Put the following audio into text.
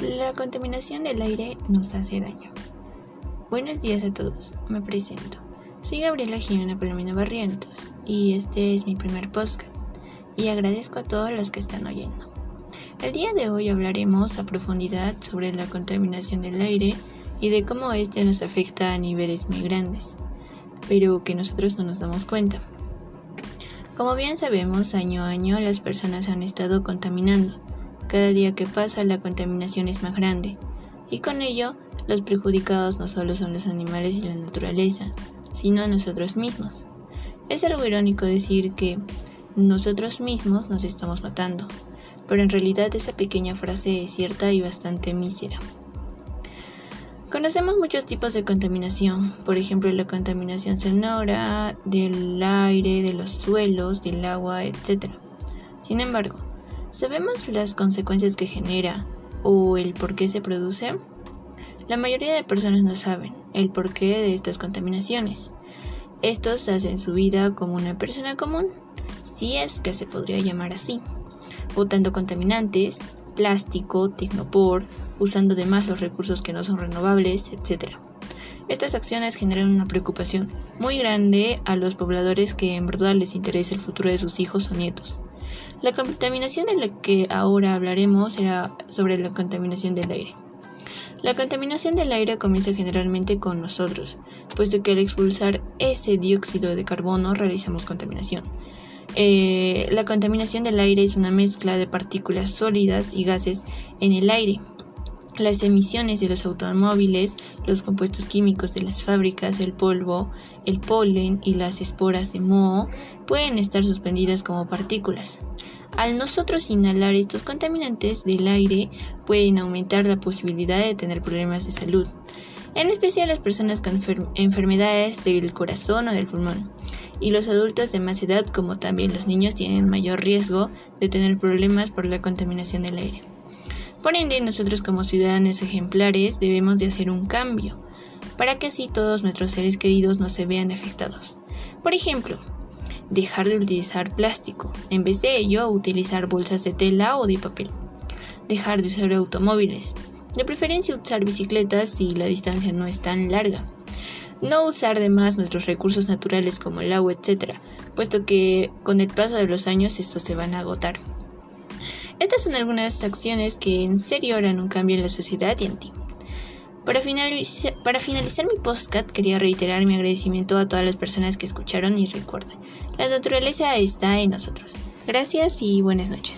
La contaminación del aire nos hace daño. Buenos días a todos, me presento. Soy Gabriela Jimena Palomino Barrientos y este es mi primer podcast y agradezco a todos los que están oyendo. El día de hoy hablaremos a profundidad sobre la contaminación del aire y de cómo este nos afecta a niveles muy grandes, pero que nosotros no nos damos cuenta. Como bien sabemos, año a año las personas han estado contaminando cada día que pasa la contaminación es más grande, y con ello los perjudicados no solo son los animales y la naturaleza, sino nosotros mismos. Es algo irónico decir que nosotros mismos nos estamos matando, pero en realidad esa pequeña frase es cierta y bastante mísera. Conocemos muchos tipos de contaminación, por ejemplo la contaminación sonora, del aire, de los suelos, del agua, etc. Sin embargo, ¿Sabemos las consecuencias que genera o el por qué se produce? La mayoría de personas no saben el porqué de estas contaminaciones. Estos hacen su vida como una persona común, si es que se podría llamar así, botando contaminantes, plástico, tecnopor, usando además los recursos que no son renovables, etc. Estas acciones generan una preocupación muy grande a los pobladores que en verdad les interesa el futuro de sus hijos o nietos. La contaminación de la que ahora hablaremos será sobre la contaminación del aire. La contaminación del aire comienza generalmente con nosotros, puesto que al expulsar ese dióxido de carbono realizamos contaminación. Eh, la contaminación del aire es una mezcla de partículas sólidas y gases en el aire. Las emisiones de los automóviles, los compuestos químicos de las fábricas, el polvo, el polen y las esporas de moho pueden estar suspendidas como partículas. Al nosotros inhalar estos contaminantes del aire pueden aumentar la posibilidad de tener problemas de salud, en especial las personas con enfermedades del corazón o del pulmón. Y los adultos de más edad, como también los niños, tienen mayor riesgo de tener problemas por la contaminación del aire. Por ende, nosotros como ciudadanos ejemplares debemos de hacer un cambio, para que así todos nuestros seres queridos no se vean afectados. Por ejemplo, dejar de utilizar plástico, en vez de ello utilizar bolsas de tela o de papel. Dejar de usar automóviles, de preferencia usar bicicletas si la distancia no es tan larga. No usar de más nuestros recursos naturales como el agua, etc., puesto que con el paso de los años estos se van a agotar. Estas son algunas acciones que en serio harán un cambio en la sociedad y en ti. Para, finalizar mi podcast quería reiterar mi agradecimiento a todas las personas que escucharon y recuerden, la naturaleza está en nosotros. Gracias y buenas noches.